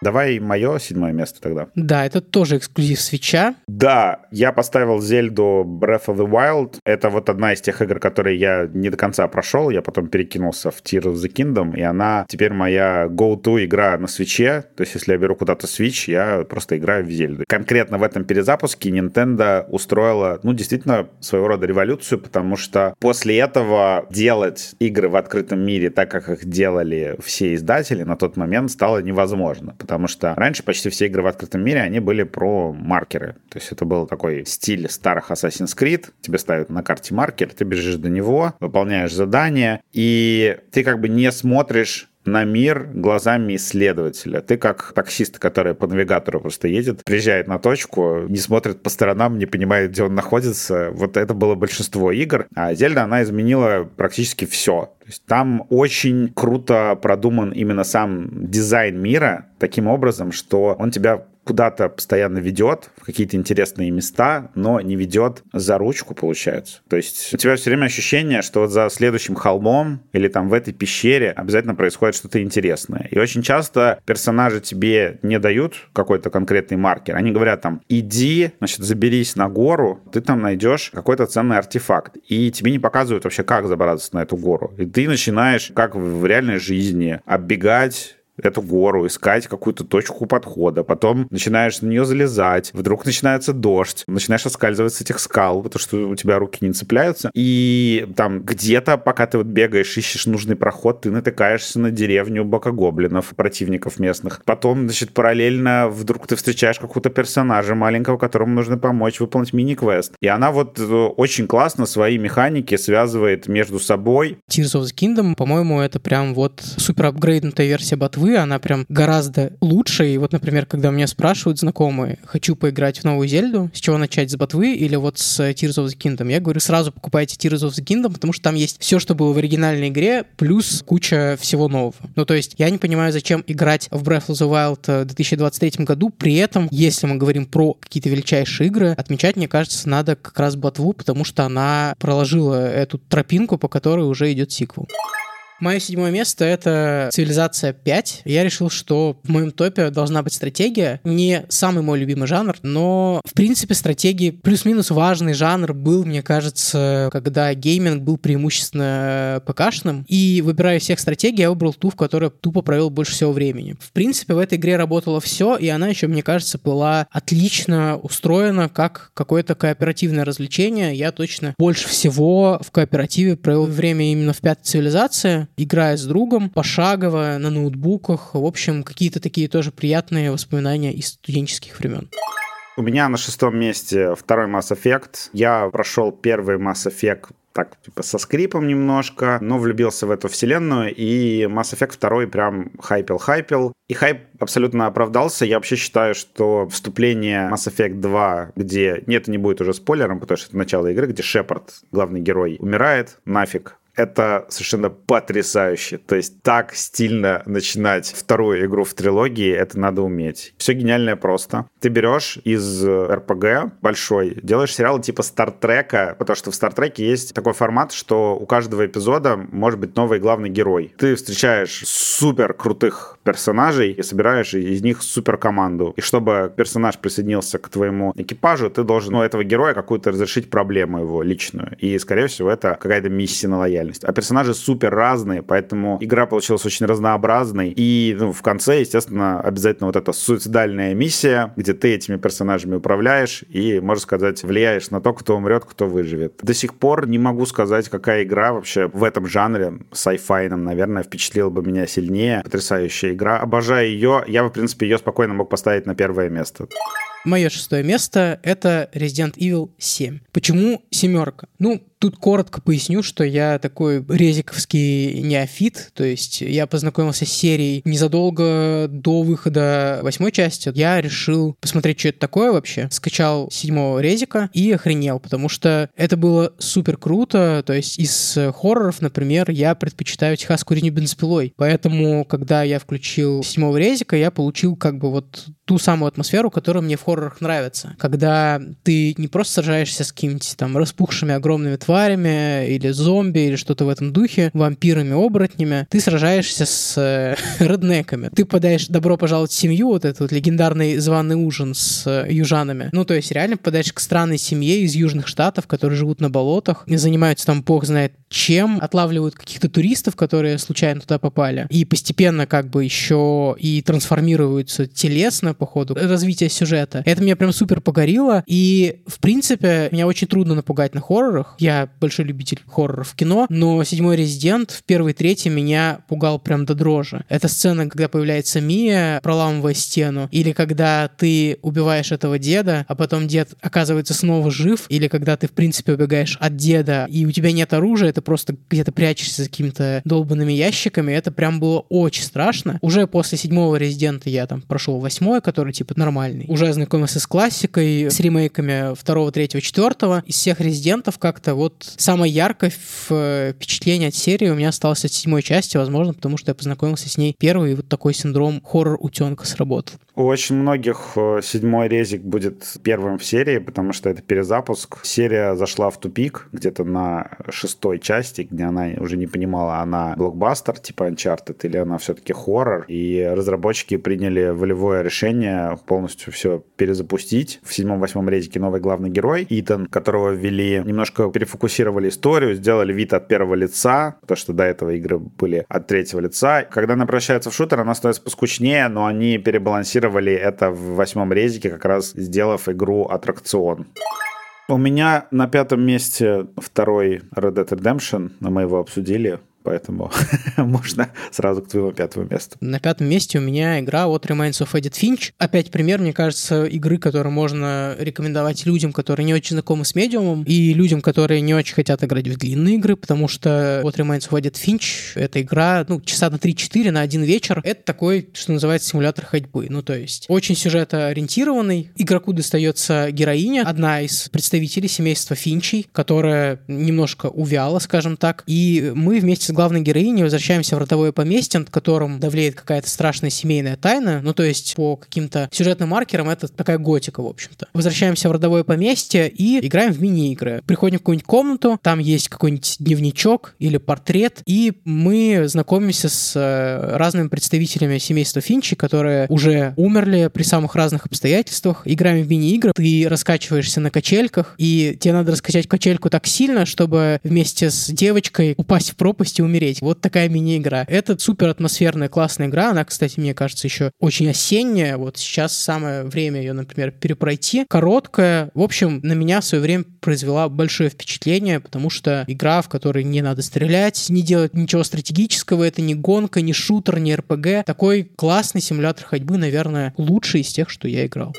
Давай мое седьмое место тогда. Да, это тоже эксклюзив свеча. Да, я поставил Зельду Breath of the Wild. Это вот одна из тех игр, которые я не до конца прошел. Я потом перекинулся в Tears of the Kingdom, и она теперь моя go-to игра на свече. То есть, если я беру куда-то Switch, я просто играю в Зельду. Конкретно в этом перезапуске Nintendo устроила, ну, действительно, своего рода революцию, потому что после этого делать игры в открытом мире так, как их делали все издатели на тот момент, стало невозможно потому что раньше почти все игры в открытом мире, они были про маркеры. То есть это был такой стиль старых Assassin's Creed. Тебе ставят на карте маркер, ты бежишь до него, выполняешь задание, и ты как бы не смотришь на мир глазами исследователя. Ты как таксист, который по навигатору просто едет, приезжает на точку, не смотрит по сторонам, не понимает, где он находится. Вот это было большинство игр. А Зельда, она изменила практически все. То есть там очень круто продуман именно сам дизайн мира таким образом, что он тебя куда-то постоянно ведет, в какие-то интересные места, но не ведет за ручку, получается. То есть у тебя все время ощущение, что вот за следующим холмом или там в этой пещере обязательно происходит что-то интересное. И очень часто персонажи тебе не дают какой-то конкретный маркер. Они говорят там, иди, значит, заберись на гору, ты там найдешь какой-то ценный артефакт. И тебе не показывают вообще, как забраться на эту гору. И ты начинаешь, как в реальной жизни, оббегать эту гору, искать какую-то точку подхода, потом начинаешь на нее залезать, вдруг начинается дождь, начинаешь оскальзывать с этих скал, потому что у тебя руки не цепляются, и там где-то, пока ты вот бегаешь, ищешь нужный проход, ты натыкаешься на деревню бокогоблинов, противников местных. Потом, значит, параллельно вдруг ты встречаешь какого-то персонажа маленького, которому нужно помочь выполнить мини-квест. И она вот э, очень классно свои механики связывает между собой. Tears of the Kingdom, по-моему, это прям вот супер апгрейднутая версия ботвы, ботвы, она прям гораздо лучше. И вот, например, когда меня спрашивают знакомые, хочу поиграть в новую Зельду, с чего начать, с ботвы или вот с Tears of the Kingdom, я говорю, сразу покупайте Tears of the Kingdom, потому что там есть все, что было в оригинальной игре, плюс куча всего нового. Ну, то есть я не понимаю, зачем играть в Breath of the Wild в 2023 году, при этом, если мы говорим про какие-то величайшие игры, отмечать, мне кажется, надо как раз ботву, потому что она проложила эту тропинку, по которой уже идет сиквел. Мое седьмое место — это «Цивилизация 5». Я решил, что в моем топе должна быть стратегия. Не самый мой любимый жанр, но, в принципе, стратегии плюс-минус важный жанр был, мне кажется, когда гейминг был преимущественно ПКшным. И выбирая всех стратегий, я выбрал ту, в которой тупо провел больше всего времени. В принципе, в этой игре работало все, и она еще, мне кажется, была отлично устроена как какое-то кооперативное развлечение. Я точно больше всего в кооперативе провел время именно в пятой цивилизации, играя с другом, пошагово, на ноутбуках. В общем, какие-то такие тоже приятные воспоминания из студенческих времен. У меня на шестом месте второй Mass Effect. Я прошел первый Mass Effect так, типа, со скрипом немножко, но влюбился в эту вселенную, и Mass Effect 2 прям хайпил-хайпил. И хайп абсолютно оправдался. Я вообще считаю, что вступление Mass Effect 2, где... Нет, не будет уже спойлером, потому что это начало игры, где Шепард, главный герой, умирает, нафиг, это совершенно потрясающе. То есть так стильно начинать вторую игру в трилогии, это надо уметь. Все гениальное просто. Ты берешь из РПГ большой, делаешь сериал типа Стартрека, потому что в Стартреке есть такой формат, что у каждого эпизода может быть новый главный герой. Ты встречаешь супер крутых персонажей и собираешь из них супер команду. И чтобы персонаж присоединился к твоему экипажу, ты должен у этого героя какую-то разрешить проблему его личную. И, скорее всего, это какая-то миссия на лояльность реальность. А персонажи супер разные, поэтому игра получилась очень разнообразной. И ну, в конце, естественно, обязательно вот эта суицидальная миссия, где ты этими персонажами управляешь и, можно сказать, влияешь на то, кто умрет, кто выживет. До сих пор не могу сказать, какая игра вообще в этом жанре, sci-fi, наверное, впечатлила бы меня сильнее. Потрясающая игра. Обожаю ее. Я, в принципе, ее спокойно мог поставить на первое место. Мое шестое место — это Resident Evil 7. Почему семерка? Ну, Тут коротко поясню, что я такой резиковский неофит, то есть я познакомился с серией незадолго до выхода восьмой части. Я решил посмотреть, что это такое вообще. Скачал седьмого резика и охренел, потому что это было супер круто. То есть из хорроров, например, я предпочитаю Техасскую резню бензопилой. Поэтому, когда я включил седьмого резика, я получил как бы вот ту самую атмосферу, которая мне в хоррорах нравится. Когда ты не просто сражаешься с какими-то там распухшими огромными тварями, или зомби или что-то в этом духе, вампирами, оборотнями, ты сражаешься с э, реднеками. Ты подаешь «Добро пожаловать в семью», вот этот вот легендарный званый ужин с э, южанами. Ну, то есть реально попадаешь к странной семье из южных штатов, которые живут на болотах, и занимаются там бог знает чем, отлавливают каких-то туристов, которые случайно туда попали, и постепенно как бы еще и трансформируются телесно по ходу развития сюжета. Это меня прям супер погорело, и в принципе меня очень трудно напугать на хоррорах. Я большой любитель хорроров в кино, но седьмой резидент в первой трети меня пугал прям до дрожи. Это сцена, когда появляется Мия, проламывая стену, или когда ты убиваешь этого деда, а потом дед оказывается снова жив, или когда ты, в принципе, убегаешь от деда, и у тебя нет оружия, ты просто где-то прячешься за какими-то долбанными ящиками, это прям было очень страшно. Уже после седьмого резидента я там прошел восьмой, который типа нормальный. Уже ознакомился с классикой, с ремейками второго, третьего, четвертого. Из всех резидентов как-то вот самое яркое э, впечатление от серии у меня осталось от седьмой части, возможно, потому что я познакомился с ней первый, и вот такой синдром хоррор-утенка сработал. У очень многих э, седьмой резик будет первым в серии, потому что это перезапуск. Серия зашла в тупик где-то на шестой части, где она уже не понимала, она блокбастер типа Uncharted или она все-таки хоррор. И разработчики приняли волевое решение полностью все перезапустить. В седьмом-восьмом резике новый главный герой Итан, которого ввели, немножко перефокусировали историю, сделали вид от первого лица, потому что до этого игры были от третьего лица. Когда она превращается в шутер, она становится поскучнее, но они перебалансировали адаптировали это в восьмом резике, как раз сделав игру аттракцион. У меня на пятом месте второй Red Dead Redemption, мы его обсудили поэтому можно сразу к твоему пятому месту. На пятом месте у меня игра What Remains of Edith Finch. Опять пример, мне кажется, игры, которую можно рекомендовать людям, которые не очень знакомы с медиумом, и людям, которые не очень хотят играть в длинные игры, потому что What Remains of Edith Finch — это игра, ну, часа на 3-4 на один вечер. Это такой, что называется, симулятор ходьбы. Ну, то есть очень сюжетоориентированный. Игроку достается героиня, одна из представителей семейства Финчей, которая немножко увяла, скажем так, и мы вместе с главной героиней возвращаемся в родовое поместье, над которым давлеет какая-то страшная семейная тайна. Ну, то есть по каким-то сюжетным маркерам это такая готика, в общем-то. Возвращаемся в родовое поместье и играем в мини-игры. Приходим в какую-нибудь комнату, там есть какой-нибудь дневничок или портрет, и мы знакомимся с э, разными представителями семейства Финчи, которые уже умерли при самых разных обстоятельствах. Играем в мини-игры, ты раскачиваешься на качельках, и тебе надо раскачать качельку так сильно, чтобы вместе с девочкой упасть в пропасть и умереть. Вот такая мини-игра. Это супер атмосферная, классная игра. Она, кстати, мне кажется, еще очень осенняя. Вот сейчас самое время ее, например, перепройти. Короткая. В общем, на меня в свое время произвела большое впечатление, потому что игра, в которой не надо стрелять, не делать ничего стратегического, это не гонка, не шутер, не РПГ. Такой классный симулятор ходьбы, наверное, лучший из тех, что я играл.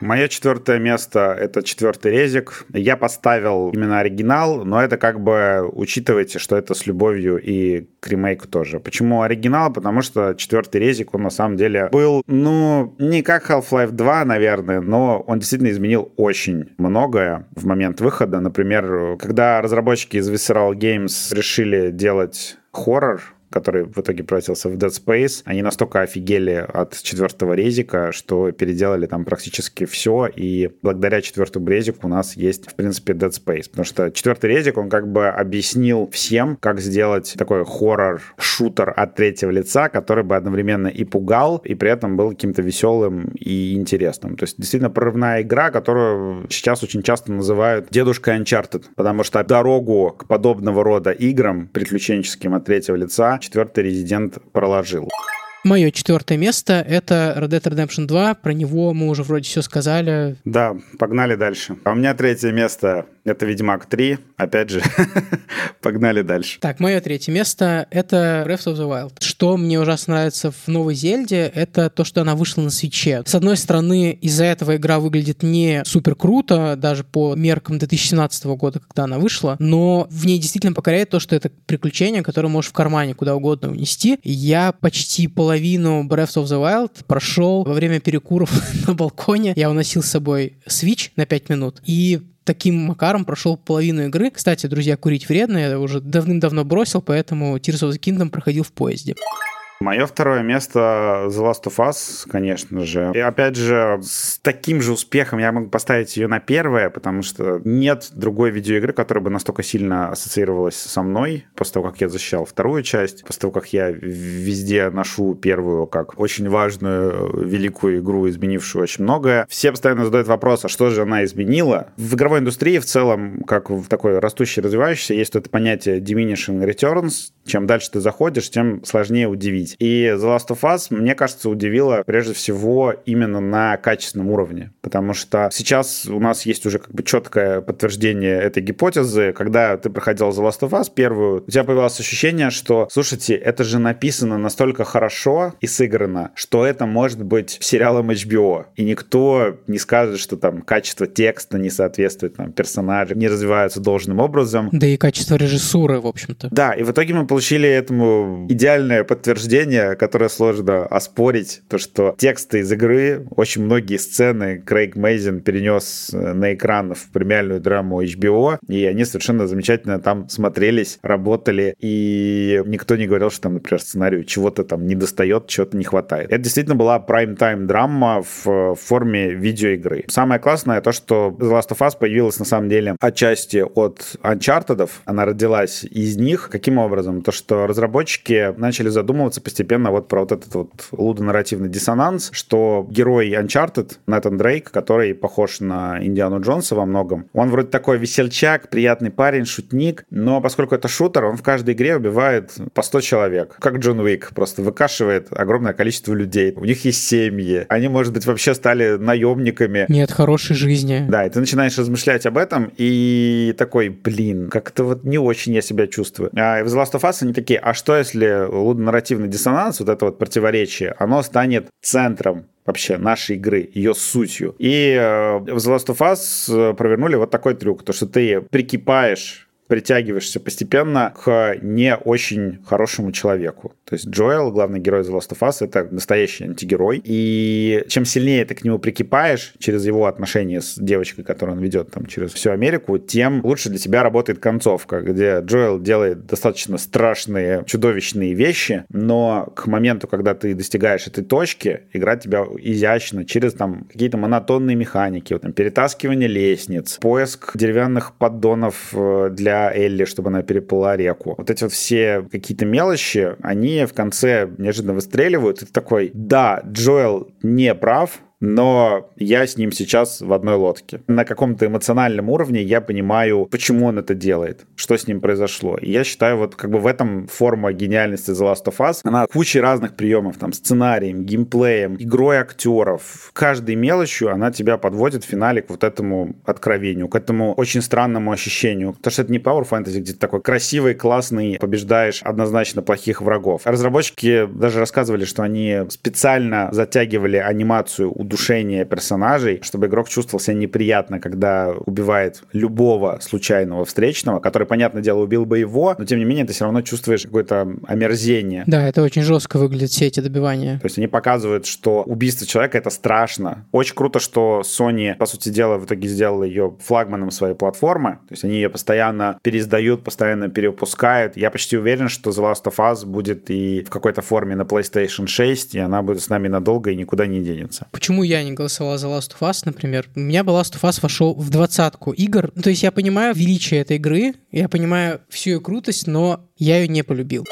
Мое четвертое место — это четвертый резик. Я поставил именно оригинал, но это как бы учитывайте, что это с любовью и к ремейку тоже. Почему оригинал? Потому что четвертый резик, он на самом деле был, ну, не как Half-Life 2, наверное, но он действительно изменил очень многое в момент выхода. Например, когда разработчики из Visceral Games решили делать хоррор, который в итоге превратился в Dead Space, они настолько офигели от четвертого резика, что переделали там практически все, и благодаря четвертому резику у нас есть, в принципе, Dead Space, потому что четвертый резик, он как бы объяснил всем, как сделать такой хоррор-шутер от третьего лица, который бы одновременно и пугал, и при этом был каким-то веселым и интересным. То есть действительно прорывная игра, которую сейчас очень часто называют дедушка Uncharted, потому что дорогу к подобного рода играм приключенческим от третьего лица четвертый резидент проложил. Мое четвертое место — это Red Dead Redemption 2. Про него мы уже вроде все сказали. Да, погнали дальше. А у меня третье место — это Ведьмак 3. Опять же, погнали дальше. Так, мое третье место — это Breath of the Wild. Что мне ужасно нравится в Новой Зельде, это то, что она вышла на свече. С одной стороны, из-за этого игра выглядит не супер круто, даже по меркам 2017 года, когда она вышла, но в ней действительно покоряет то, что это приключение, которое можешь в кармане куда угодно унести. Я почти половину половину Breath of the Wild прошел во время перекуров на балконе. Я уносил с собой Switch на 5 минут и таким макаром прошел половину игры. Кстати, друзья, курить вредно, я уже давным-давно бросил, поэтому Tears of the Kingdom проходил в поезде. Мое второе место The Last of Us, конечно же. И опять же, с таким же успехом я могу поставить ее на первое, потому что нет другой видеоигры, которая бы настолько сильно ассоциировалась со мной после того, как я защищал вторую часть, после того, как я везде ношу первую как очень важную, великую игру, изменившую очень многое. Все постоянно задают вопрос, а что же она изменила? В игровой индустрии в целом, как в такой растущей, развивающейся, есть это понятие diminishing returns. Чем дальше ты заходишь, тем сложнее удивить. И The Last of Us, мне кажется, удивила прежде всего именно на качественном уровне, потому что сейчас у нас есть уже как бы четкое подтверждение этой гипотезы. Когда ты проходил The Last of Us первую, у тебя появилось ощущение, что, слушайте, это же написано настолько хорошо и сыграно, что это может быть сериалом HBO, и никто не скажет, что там качество текста не соответствует там персонажи, не развиваются должным образом. Да и качество режиссуры, в общем-то. Да, и в итоге мы получили этому идеальное подтверждение которое сложно оспорить, то, что тексты из игры, очень многие сцены Крейг Мейзен перенес э, на экран в премиальную драму HBO, и они совершенно замечательно там смотрелись, работали, и никто не говорил, что там, например, сценарию чего-то там не достает, чего-то не хватает. Это действительно была прайм-тайм драма в форме видеоигры. Самое классное то, что The Last of Us появилась на самом деле отчасти от Uncharted, она родилась из них. Каким образом? То, что разработчики начали задумываться постепенно вот про вот этот вот лудонарративный диссонанс, что герой Uncharted, Нэтан Дрейк, который похож на Индиану Джонса во многом, он вроде такой весельчак, приятный парень, шутник, но поскольку это шутер, он в каждой игре убивает по 100 человек, как Джон Уик, просто выкашивает огромное количество людей. У них есть семьи, они, может быть, вообще стали наемниками. Нет хорошей жизни. Да, и ты начинаешь размышлять об этом, и такой, блин, как-то вот не очень я себя чувствую. А в The Last of Us они такие, а что если лудонарративный диссонанс, вот это вот противоречие, оно станет центром вообще нашей игры, ее сутью. И э, в The Last of Us э, провернули вот такой трюк, то что ты прикипаешь притягиваешься постепенно к не очень хорошему человеку. То есть Джоэл, главный герой The Last of Us, это настоящий антигерой. И чем сильнее ты к нему прикипаешь через его отношения с девочкой, которую он ведет там через всю Америку, тем лучше для тебя работает концовка, где Джоэл делает достаточно страшные, чудовищные вещи, но к моменту, когда ты достигаешь этой точки, игра тебя изящно через там какие-то монотонные механики, вот, там, перетаскивание лестниц, поиск деревянных поддонов э, для Элли, чтобы она переплыла реку. Вот эти вот все какие-то мелочи, они в конце неожиданно выстреливают. И ты такой, да, Джоэл не прав, но я с ним сейчас в одной лодке. На каком-то эмоциональном уровне я понимаю, почему он это делает, что с ним произошло. И я считаю, вот как бы в этом форма гениальности The Last of Us. Она куча разных приемов, там, сценарием, геймплеем, игрой актеров. Каждой мелочью она тебя подводит в финале к вот этому откровению, к этому очень странному ощущению. Потому что это не Power Fantasy, где ты такой красивый, классный, побеждаешь однозначно плохих врагов. Разработчики даже рассказывали, что они специально затягивали анимацию у удушения персонажей, чтобы игрок чувствовал себя неприятно, когда убивает любого случайного встречного, который, понятное дело, убил бы его, но тем не менее ты все равно чувствуешь какое-то омерзение. Да, это очень жестко выглядит, все эти добивания. То есть они показывают, что убийство человека — это страшно. Очень круто, что Sony, по сути дела, в итоге сделала ее флагманом своей платформы. То есть они ее постоянно переиздают, постоянно перевыпускают. Я почти уверен, что The Last of Us будет и в какой-то форме на PlayStation 6, и она будет с нами надолго и никуда не денется. Почему я не голосовал за Last of Us, например? У меня бы Last of Us вошел в двадцатку игр. Ну, то есть я понимаю величие этой игры, я понимаю всю ее крутость, но я ее не полюбил.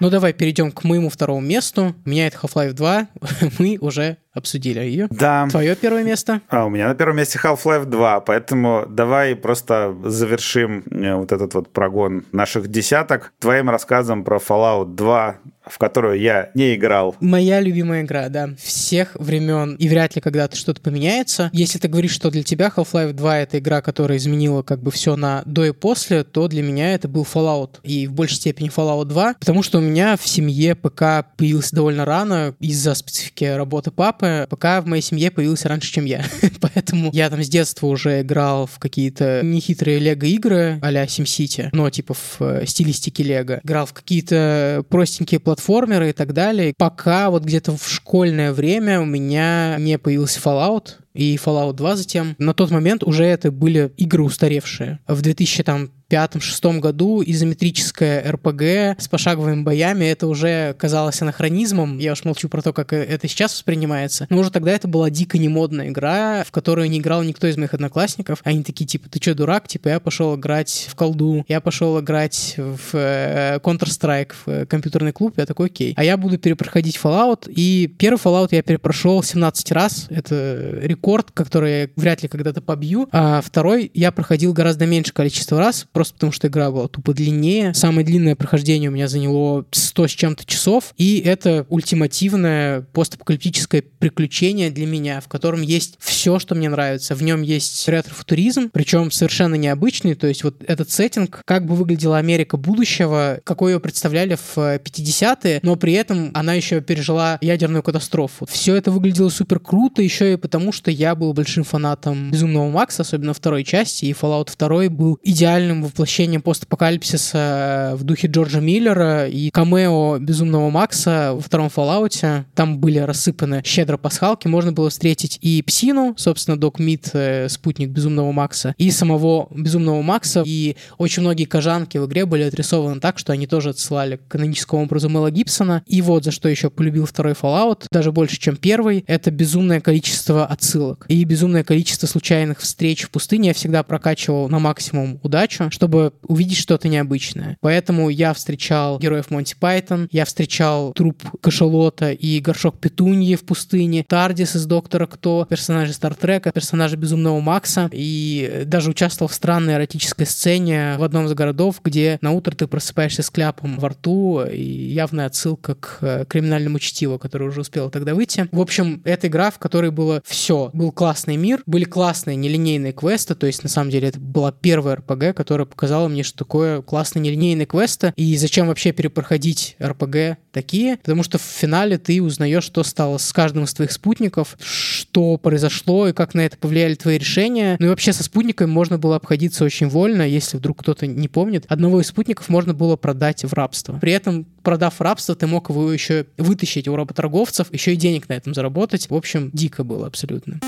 Ну, давай перейдем к моему второму месту. У меня это Half-Life 2. Мы уже обсудили ее. Да. Твое первое место? А у меня на первом месте Half-Life 2, поэтому давай просто завершим э, вот этот вот прогон наших десяток твоим рассказом про Fallout 2, в которую я не играл. Моя любимая игра, да, всех времен, и вряд ли когда-то что-то поменяется. Если ты говоришь, что для тебя Half-Life 2 это игра, которая изменила как бы все на до и после, то для меня это был Fallout, и в большей степени Fallout 2, потому что у меня в семье ПК появился довольно рано из-за специфики работы папы. ПК в моей семье появился раньше, чем я, поэтому я там с детства уже играл в какие-то нехитрые лего-игры а-ля SimCity, но типа в э, стилистике лего. Играл в какие-то простенькие платформеры и так далее, пока вот где-то в школьное время у меня не появился Fallout, и Fallout 2 затем. На тот момент уже это были игры устаревшие. В 2000 там пятом-шестом году изометрическая РПГ с пошаговыми боями, это уже казалось анахронизмом. Я уж молчу про то, как это сейчас воспринимается. Но уже тогда это была дико немодная игра, в которую не играл никто из моих одноклассников. Они такие, типа, ты что, дурак? Типа, я пошел играть в колду, я пошел играть в э, Counter-Strike, в э, компьютерный клуб. Я такой, окей. А я буду перепроходить Fallout. И первый Fallout я перепрошел 17 раз. Это рекорд, который я вряд ли когда-то побью. А второй я проходил гораздо меньше количество раз, просто потому что игра была тупо длиннее. Самое длинное прохождение у меня заняло 100 с чем-то часов, и это ультимативное постапокалиптическое приключение для меня, в котором есть все, что мне нравится. В нем есть ретро-футуризм, причем совершенно необычный, то есть вот этот сеттинг, как бы выглядела Америка будущего, какой ее представляли в 50-е, но при этом она еще пережила ядерную катастрофу. Все это выглядело супер круто, еще и потому, что я был большим фанатом Безумного Макса, особенно второй части, и Fallout 2 был идеальным воплощением постапокалипсиса в духе Джорджа Миллера и камео Безумного Макса во втором Fallout. Там были рассыпаны щедро пасхалки. Можно было встретить и Псину, собственно, Док Мид, э, спутник Безумного Макса, и самого Безумного Макса. И очень многие кожанки в игре были отрисованы так, что они тоже отсылали к каноническому образу Мэла Гибсона. И вот за что еще полюбил второй Fallout, даже больше, чем первый, это безумное количество отсылок и безумное количество случайных встреч в пустыне. Я всегда прокачивал на максимум удачу, чтобы увидеть что-то необычное. Поэтому я встречал героев Монти Пайтон, я встречал труп кашалота и горшок петуньи в пустыне, Тардис из Доктора Кто, персонажи Стартрека, персонажи Безумного Макса, и даже участвовал в странной эротической сцене в одном из городов, где на утро ты просыпаешься с кляпом во рту, и явная отсылка к э, криминальному чтиву, который уже успел тогда выйти. В общем, это игра, в которой было все. Был классный мир, были классные нелинейные квесты, то есть на самом деле это была первая РПГ, которая показала мне, что такое классные нелинейные квесты, и зачем вообще перепроходить РПГ такие, потому что в финале ты узнаешь, что стало с каждым из твоих спутников, что произошло и как на это повлияли твои решения. Ну и вообще со спутниками можно было обходиться очень вольно, если вдруг кто-то не помнит. Одного из спутников можно было продать в рабство. При этом, продав рабство, ты мог его еще вытащить у работорговцев, еще и денег на этом заработать. В общем, дико было абсолютно.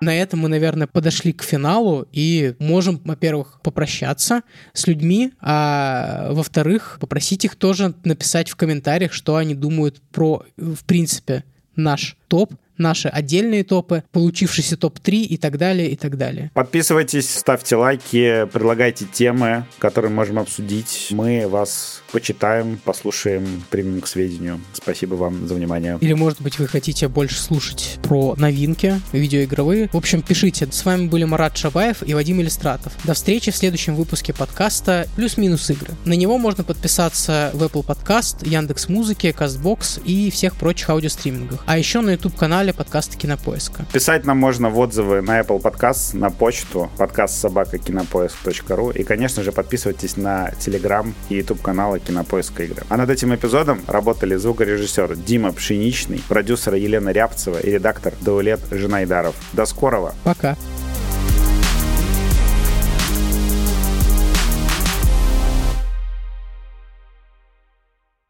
На этом мы, наверное, подошли к финалу и можем, во-первых, попрощаться с людьми, а во-вторых, попросить их тоже написать в комментариях, что они думают про, в принципе, наш топ, наши отдельные топы, получившийся топ-3 и так далее, и так далее. Подписывайтесь, ставьте лайки, предлагайте темы, которые можем обсудить. Мы вас почитаем, послушаем, примем к сведению. Спасибо вам за внимание. Или, может быть, вы хотите больше слушать про новинки видеоигровые. В общем, пишите. С вами были Марат Шабаев и Вадим Иллистратов. До встречи в следующем выпуске подкаста «Плюс-минус игры». На него можно подписаться в Apple Podcast, Яндекс Музыки, Castbox и всех прочих аудиостримингах. А еще на YouTube-канале канале подкаста Кинопоиска. Писать нам можно в отзывы на Apple Podcast, на почту подкаст собака кинопоиск.ру и, конечно же, подписывайтесь на Telegram и YouTube каналы Кинопоиска игры. А над этим эпизодом работали звукорежиссер Дима Пшеничный, продюсер Елена Рябцева и редактор Даулет Женайдаров. До скорого! Пока!